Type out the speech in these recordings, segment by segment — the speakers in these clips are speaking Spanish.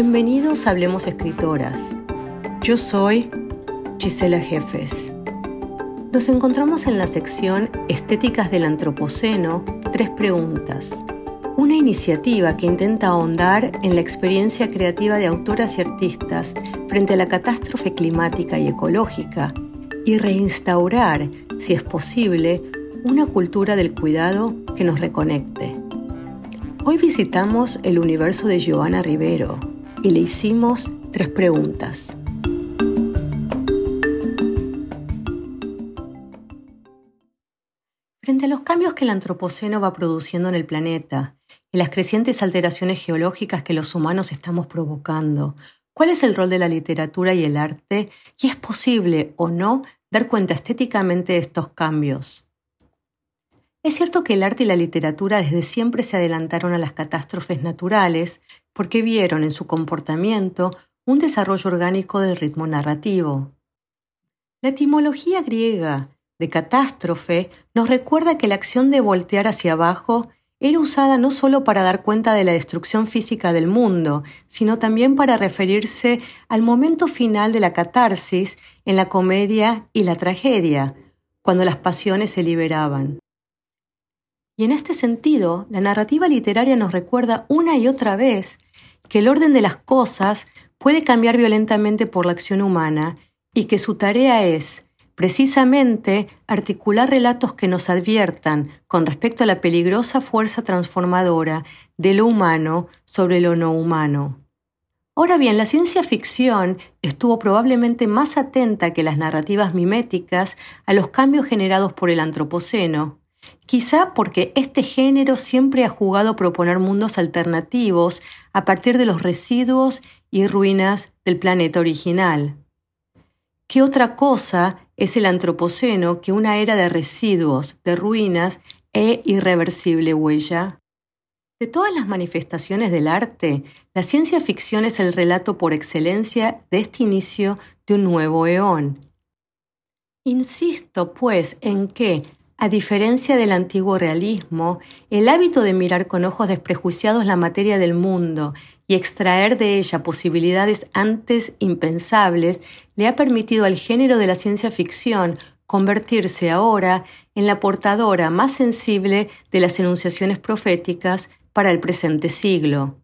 Bienvenidos a Hablemos Escritoras. Yo soy Gisela Jefes. Nos encontramos en la sección Estéticas del Antropoceno, tres preguntas. Una iniciativa que intenta ahondar en la experiencia creativa de autoras y artistas frente a la catástrofe climática y ecológica y reinstaurar, si es posible, una cultura del cuidado que nos reconecte. Hoy visitamos el universo de Joana Rivero, y le hicimos tres preguntas. Frente a los cambios que el Antropoceno va produciendo en el planeta y las crecientes alteraciones geológicas que los humanos estamos provocando, ¿cuál es el rol de la literatura y el arte? ¿Y es posible o no dar cuenta estéticamente de estos cambios? Es cierto que el arte y la literatura desde siempre se adelantaron a las catástrofes naturales porque vieron en su comportamiento un desarrollo orgánico del ritmo narrativo. La etimología griega de catástrofe nos recuerda que la acción de voltear hacia abajo era usada no solo para dar cuenta de la destrucción física del mundo, sino también para referirse al momento final de la catarsis en la comedia y la tragedia, cuando las pasiones se liberaban. Y en este sentido, la narrativa literaria nos recuerda una y otra vez que el orden de las cosas puede cambiar violentamente por la acción humana y que su tarea es, precisamente, articular relatos que nos adviertan con respecto a la peligrosa fuerza transformadora de lo humano sobre lo no humano. Ahora bien, la ciencia ficción estuvo probablemente más atenta que las narrativas miméticas a los cambios generados por el Antropoceno, Quizá porque este género siempre ha jugado a proponer mundos alternativos a partir de los residuos y ruinas del planeta original. ¿Qué otra cosa es el antropoceno que una era de residuos, de ruinas e irreversible huella? De todas las manifestaciones del arte, la ciencia ficción es el relato por excelencia de este inicio de un nuevo eón. Insisto, pues, en que a diferencia del antiguo realismo, el hábito de mirar con ojos desprejuiciados la materia del mundo y extraer de ella posibilidades antes impensables le ha permitido al género de la ciencia ficción convertirse ahora en la portadora más sensible de las enunciaciones proféticas para el presente siglo.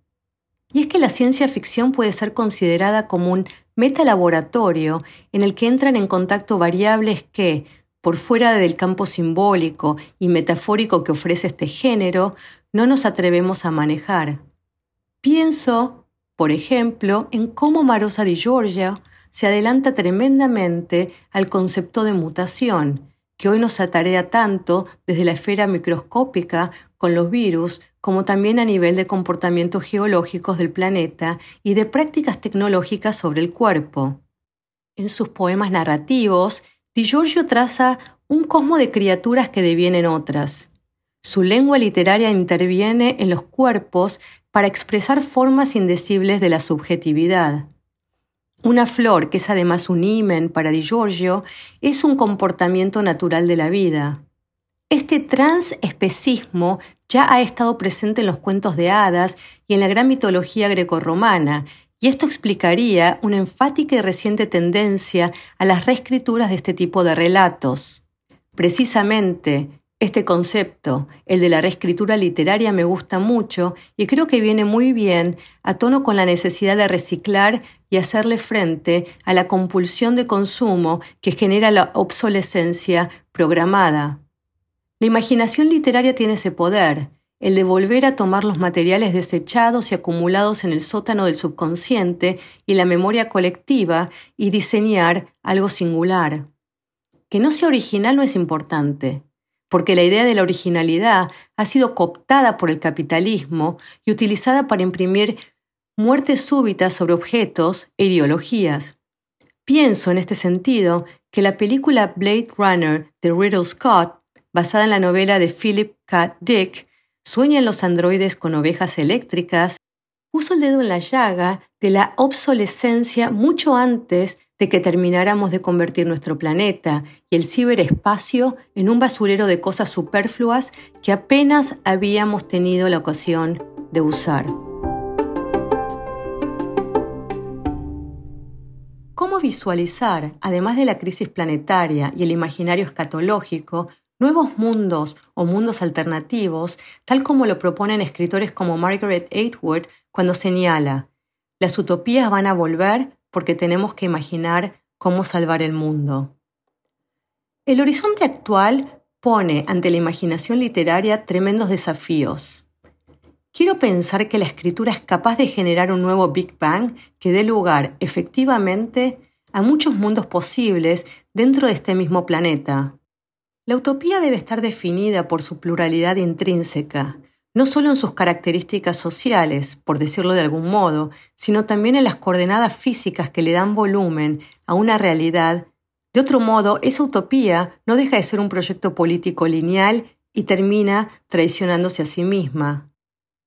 Y es que la ciencia ficción puede ser considerada como un metalaboratorio en el que entran en contacto variables que, por fuera del campo simbólico y metafórico que ofrece este género, no nos atrevemos a manejar. Pienso, por ejemplo, en cómo Marosa di Giorgia se adelanta tremendamente al concepto de mutación, que hoy nos atarea tanto desde la esfera microscópica con los virus, como también a nivel de comportamientos geológicos del planeta y de prácticas tecnológicas sobre el cuerpo. En sus poemas narrativos, Di Giorgio traza un cosmo de criaturas que devienen otras. Su lengua literaria interviene en los cuerpos para expresar formas indecibles de la subjetividad. Una flor, que es además un imen para Di Giorgio, es un comportamiento natural de la vida. Este transespecismo ya ha estado presente en los cuentos de hadas y en la gran mitología grecorromana, y esto explicaría una enfática y reciente tendencia a las reescrituras de este tipo de relatos. Precisamente, este concepto, el de la reescritura literaria, me gusta mucho y creo que viene muy bien a tono con la necesidad de reciclar y hacerle frente a la compulsión de consumo que genera la obsolescencia programada. La imaginación literaria tiene ese poder, el de volver a tomar los materiales desechados y acumulados en el sótano del subconsciente y la memoria colectiva y diseñar algo singular. Que no sea original no es importante, porque la idea de la originalidad ha sido cooptada por el capitalismo y utilizada para imprimir muertes súbitas sobre objetos e ideologías. Pienso en este sentido que la película Blade Runner de Riddle Scott, basada en la novela de Philip K. Dick, sueñan los androides con ovejas eléctricas, puso el dedo en la llaga de la obsolescencia mucho antes de que termináramos de convertir nuestro planeta y el ciberespacio en un basurero de cosas superfluas que apenas habíamos tenido la ocasión de usar. visualizar, además de la crisis planetaria y el imaginario escatológico, nuevos mundos o mundos alternativos, tal como lo proponen escritores como Margaret Atwood cuando señala, las utopías van a volver porque tenemos que imaginar cómo salvar el mundo. El horizonte actual pone ante la imaginación literaria tremendos desafíos. Quiero pensar que la escritura es capaz de generar un nuevo Big Bang que dé lugar, efectivamente, a muchos mundos posibles dentro de este mismo planeta. La utopía debe estar definida por su pluralidad intrínseca, no solo en sus características sociales, por decirlo de algún modo, sino también en las coordenadas físicas que le dan volumen a una realidad de otro modo, esa utopía no deja de ser un proyecto político lineal y termina traicionándose a sí misma.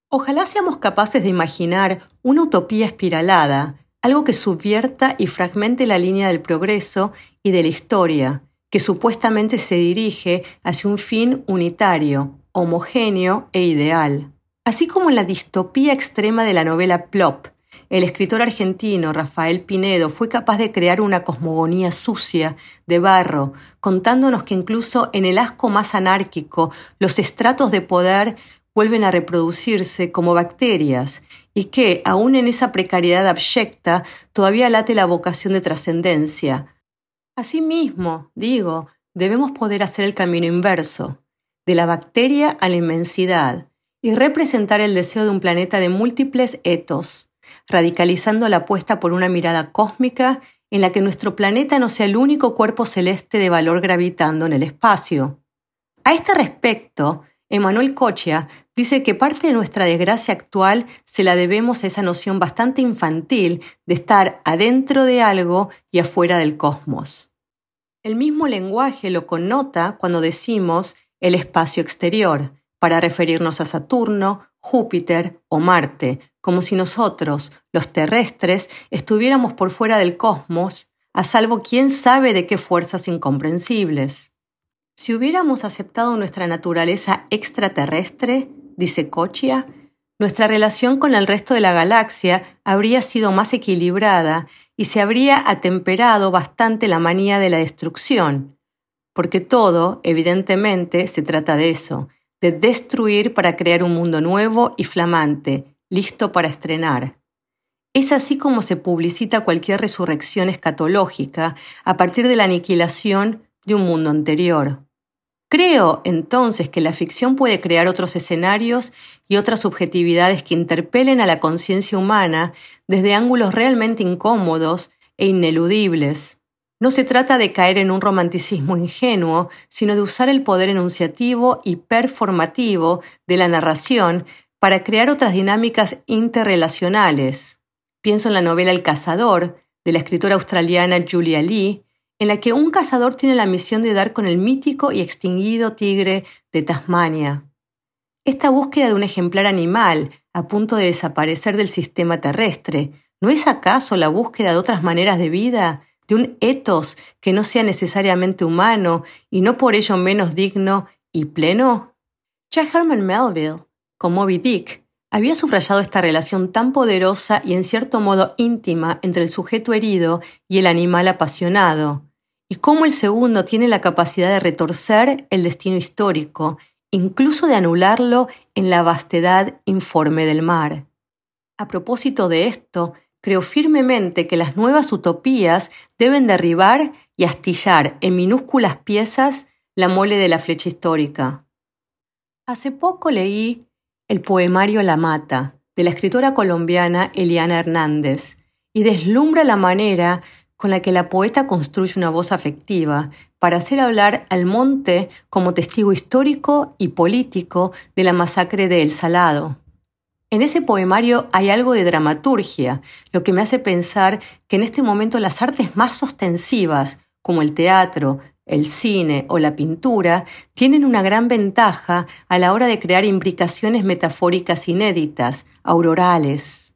Ojalá seamos capaces de imaginar una utopía espiralada, algo que subvierta y fragmente la línea del progreso y de la historia, que supuestamente se dirige hacia un fin unitario, homogéneo e ideal. Así como en la distopía extrema de la novela Plop, el escritor argentino Rafael Pinedo fue capaz de crear una cosmogonía sucia, de barro, contándonos que incluso en el asco más anárquico los estratos de poder vuelven a reproducirse como bacterias y que, aun en esa precariedad abyecta, todavía late la vocación de trascendencia. Asimismo, digo, debemos poder hacer el camino inverso, de la bacteria a la inmensidad, y representar el deseo de un planeta de múltiples etos, radicalizando la apuesta por una mirada cósmica en la que nuestro planeta no sea el único cuerpo celeste de valor gravitando en el espacio. A este respecto, Emanuel Cochia dice que parte de nuestra desgracia actual se la debemos a esa noción bastante infantil de estar adentro de algo y afuera del cosmos. El mismo lenguaje lo connota cuando decimos el espacio exterior, para referirnos a Saturno, Júpiter o Marte, como si nosotros, los terrestres, estuviéramos por fuera del cosmos, a salvo quién sabe de qué fuerzas incomprensibles. Si hubiéramos aceptado nuestra naturaleza extraterrestre, dice Cochia, nuestra relación con el resto de la galaxia habría sido más equilibrada y se habría atemperado bastante la manía de la destrucción, porque todo, evidentemente, se trata de eso, de destruir para crear un mundo nuevo y flamante, listo para estrenar. Es así como se publicita cualquier resurrección escatológica a partir de la aniquilación de un mundo anterior. Creo, entonces, que la ficción puede crear otros escenarios y otras subjetividades que interpelen a la conciencia humana desde ángulos realmente incómodos e ineludibles, no se trata de caer en un romanticismo ingenuo, sino de usar el poder enunciativo y performativo de la narración para crear otras dinámicas interrelacionales. Pienso en la novela El cazador, de la escritora australiana Julia Lee, en la que un cazador tiene la misión de dar con el mítico y extinguido tigre de Tasmania. Esta búsqueda de un ejemplar animal a punto de desaparecer del sistema terrestre, ¿no es acaso la búsqueda de otras maneras de vida de un etos que no sea necesariamente humano y no por ello menos digno y pleno? Ya Herman Melville, con Moby Dick, había subrayado esta relación tan poderosa y en cierto modo íntima entre el sujeto herido y el animal apasionado, y cómo el segundo tiene la capacidad de retorcer el destino histórico, incluso de anularlo en la vastedad informe del mar. A propósito de esto, creo firmemente que las nuevas utopías deben derribar y astillar en minúsculas piezas la mole de la flecha histórica. Hace poco leí el poemario La Mata, de la escritora colombiana Eliana Hernández, y deslumbra la manera con la que la poeta construye una voz afectiva para hacer hablar al monte como testigo histórico y político de la masacre de El Salado. En ese poemario hay algo de dramaturgia, lo que me hace pensar que en este momento las artes más ostensivas, como el teatro, el cine o la pintura, tienen una gran ventaja a la hora de crear implicaciones metafóricas inéditas, aurorales.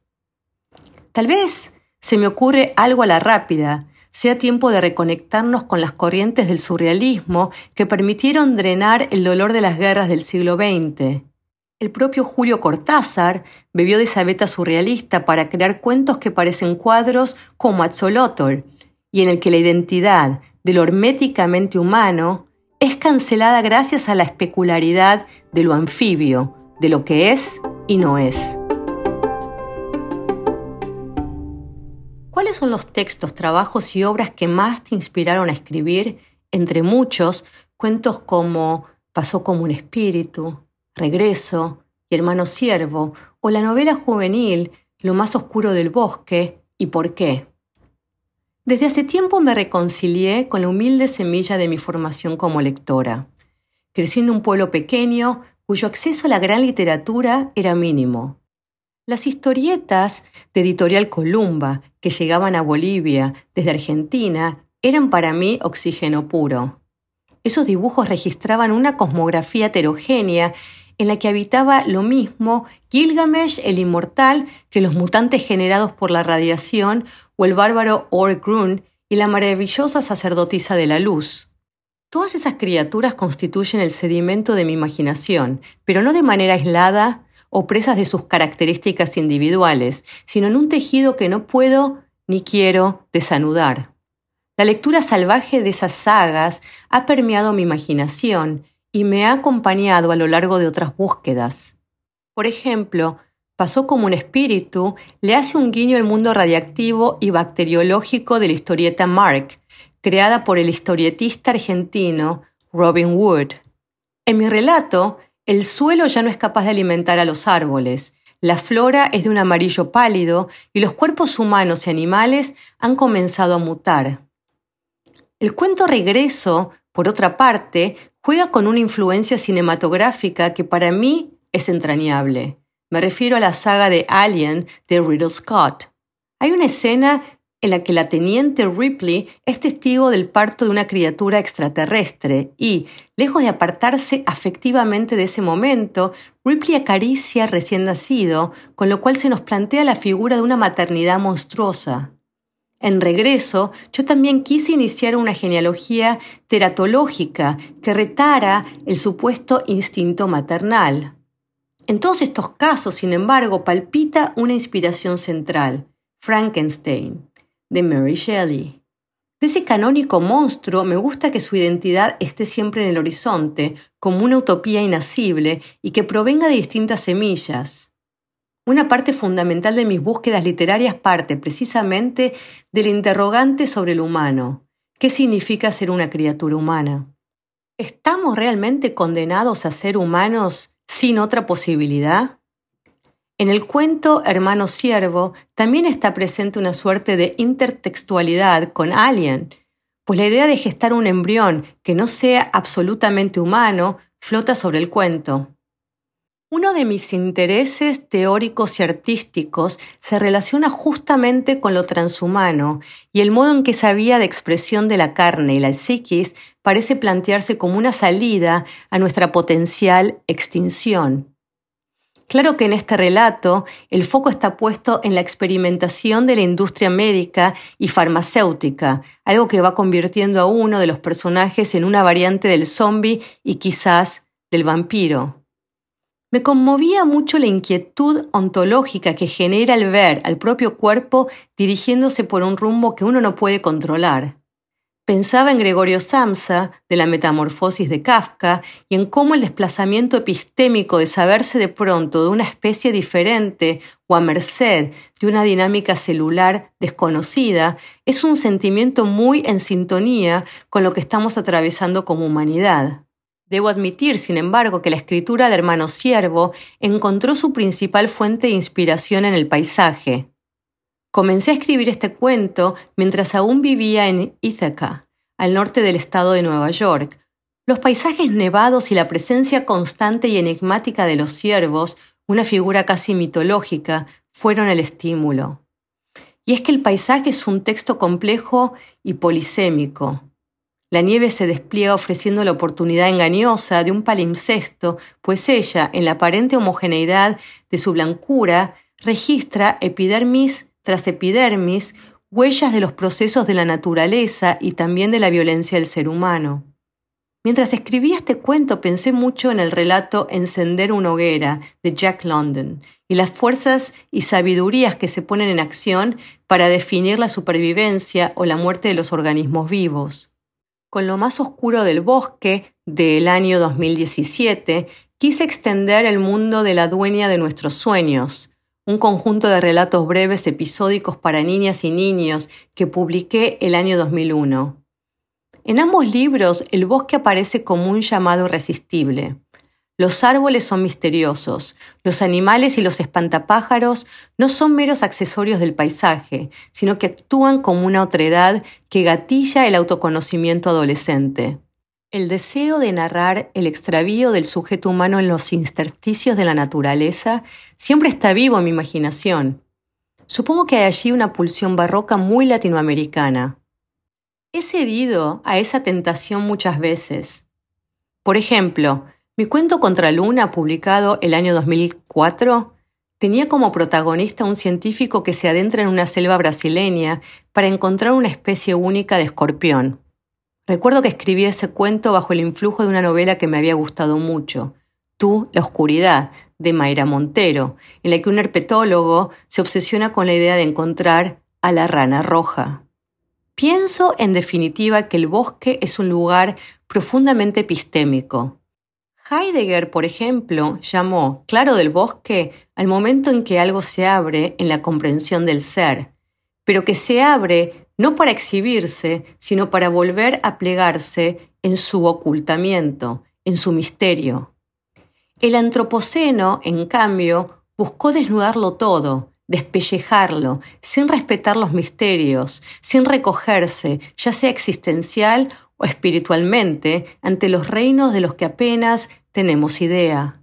Tal vez se me ocurre algo a la rápida, sea tiempo de reconectarnos con las corrientes del surrealismo que permitieron drenar el dolor de las guerras del siglo XX. El propio Julio Cortázar bebió de esa beta surrealista para crear cuentos que parecen cuadros como Atzolotl, y en el que la identidad de lo herméticamente humano es cancelada gracias a la especularidad de lo anfibio, de lo que es y no es. ¿Cuáles son los textos, trabajos y obras que más te inspiraron a escribir? Entre muchos, cuentos como Pasó como un espíritu, Regreso y Hermano Siervo, o la novela juvenil Lo más oscuro del bosque y por qué. Desde hace tiempo me reconcilié con la humilde semilla de mi formación como lectora. Crecí en un pueblo pequeño cuyo acceso a la gran literatura era mínimo. Las historietas de Editorial Columba, que llegaban a Bolivia desde Argentina, eran para mí oxígeno puro. Esos dibujos registraban una cosmografía heterogénea en la que habitaba lo mismo Gilgamesh el inmortal que los mutantes generados por la radiación o el bárbaro Orgrun y la maravillosa sacerdotisa de la luz. Todas esas criaturas constituyen el sedimento de mi imaginación, pero no de manera aislada o presas de sus características individuales, sino en un tejido que no puedo ni quiero desanudar. La lectura salvaje de esas sagas ha permeado mi imaginación y me ha acompañado a lo largo de otras búsquedas. Por ejemplo, pasó como un espíritu, le hace un guiño al mundo radiactivo y bacteriológico de la historieta Mark, creada por el historietista argentino Robin Wood. En mi relato, el suelo ya no es capaz de alimentar a los árboles, la flora es de un amarillo pálido y los cuerpos humanos y animales han comenzado a mutar. El cuento Regreso, por otra parte, juega con una influencia cinematográfica que para mí es entrañable. Me refiero a la saga de Alien de Riddle Scott. Hay una escena en la que la teniente Ripley es testigo del parto de una criatura extraterrestre y, lejos de apartarse afectivamente de ese momento, Ripley acaricia recién nacido, con lo cual se nos plantea la figura de una maternidad monstruosa. En regreso, yo también quise iniciar una genealogía teratológica que retara el supuesto instinto maternal. En todos estos casos, sin embargo, palpita una inspiración central, Frankenstein, de Mary Shelley. De ese canónico monstruo me gusta que su identidad esté siempre en el horizonte, como una utopía inacible y que provenga de distintas semillas. Una parte fundamental de mis búsquedas literarias parte precisamente del interrogante sobre el humano. ¿Qué significa ser una criatura humana? ¿Estamos realmente condenados a ser humanos sin otra posibilidad? En el cuento Hermano Siervo también está presente una suerte de intertextualidad con Alien, pues la idea de gestar un embrión que no sea absolutamente humano flota sobre el cuento. Uno de mis intereses teóricos y artísticos se relaciona justamente con lo transhumano y el modo en que esa vía de expresión de la carne y la psiquis parece plantearse como una salida a nuestra potencial extinción. Claro que en este relato el foco está puesto en la experimentación de la industria médica y farmacéutica, algo que va convirtiendo a uno de los personajes en una variante del zombie y quizás del vampiro. Me conmovía mucho la inquietud ontológica que genera el ver al propio cuerpo dirigiéndose por un rumbo que uno no puede controlar. Pensaba en Gregorio Samsa, de la metamorfosis de Kafka, y en cómo el desplazamiento epistémico de saberse de pronto de una especie diferente o a merced de una dinámica celular desconocida es un sentimiento muy en sintonía con lo que estamos atravesando como humanidad. Debo admitir, sin embargo, que la escritura de Hermano Siervo encontró su principal fuente de inspiración en el paisaje. Comencé a escribir este cuento mientras aún vivía en Ithaca, al norte del estado de Nueva York. Los paisajes nevados y la presencia constante y enigmática de los ciervos, una figura casi mitológica, fueron el estímulo. Y es que el paisaje es un texto complejo y polisémico. La nieve se despliega ofreciendo la oportunidad engañosa de un palimpsesto, pues ella, en la aparente homogeneidad de su blancura, registra epidermis tras epidermis huellas de los procesos de la naturaleza y también de la violencia del ser humano. Mientras escribía este cuento pensé mucho en el relato Encender una hoguera de Jack London y las fuerzas y sabidurías que se ponen en acción para definir la supervivencia o la muerte de los organismos vivos. Con lo más oscuro del bosque del año 2017 quise extender el mundo de la dueña de nuestros sueños, un conjunto de relatos breves episódicos para niñas y niños que publiqué el año 2001. En ambos libros el bosque aparece como un llamado irresistible. Los árboles son misteriosos, los animales y los espantapájaros no son meros accesorios del paisaje, sino que actúan como una otredad que gatilla el autoconocimiento adolescente. El deseo de narrar el extravío del sujeto humano en los intersticios de la naturaleza siempre está vivo en mi imaginación. Supongo que hay allí una pulsión barroca muy latinoamericana. He cedido a esa tentación muchas veces. Por ejemplo, mi cuento Contra Luna, publicado el año 2004, tenía como protagonista un científico que se adentra en una selva brasileña para encontrar una especie única de escorpión. Recuerdo que escribí ese cuento bajo el influjo de una novela que me había gustado mucho, Tú, la oscuridad, de Mayra Montero, en la que un herpetólogo se obsesiona con la idea de encontrar a la rana roja. Pienso, en definitiva, que el bosque es un lugar profundamente epistémico. Heidegger, por ejemplo, llamó claro del bosque al momento en que algo se abre en la comprensión del ser, pero que se abre no para exhibirse, sino para volver a plegarse en su ocultamiento, en su misterio. El antropoceno, en cambio, buscó desnudarlo todo, despellejarlo, sin respetar los misterios, sin recogerse, ya sea existencial o espiritualmente, ante los reinos de los que apenas tenemos idea.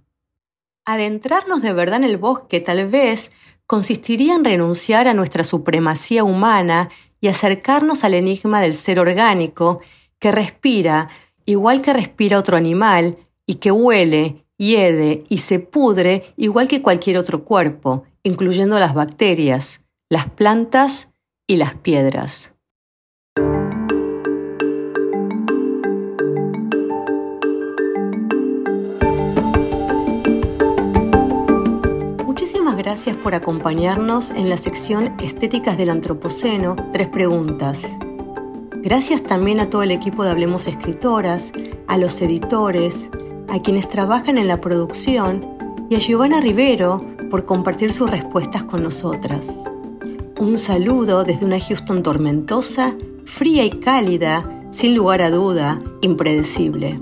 Adentrarnos de verdad en el bosque tal vez consistiría en renunciar a nuestra supremacía humana y acercarnos al enigma del ser orgánico que respira igual que respira otro animal y que huele, hiede y se pudre igual que cualquier otro cuerpo, incluyendo las bacterias, las plantas y las piedras. Gracias por acompañarnos en la sección Estéticas del Antropoceno, tres preguntas. Gracias también a todo el equipo de Hablemos Escritoras, a los editores, a quienes trabajan en la producción y a Giovanna Rivero por compartir sus respuestas con nosotras. Un saludo desde una Houston tormentosa, fría y cálida, sin lugar a duda, impredecible.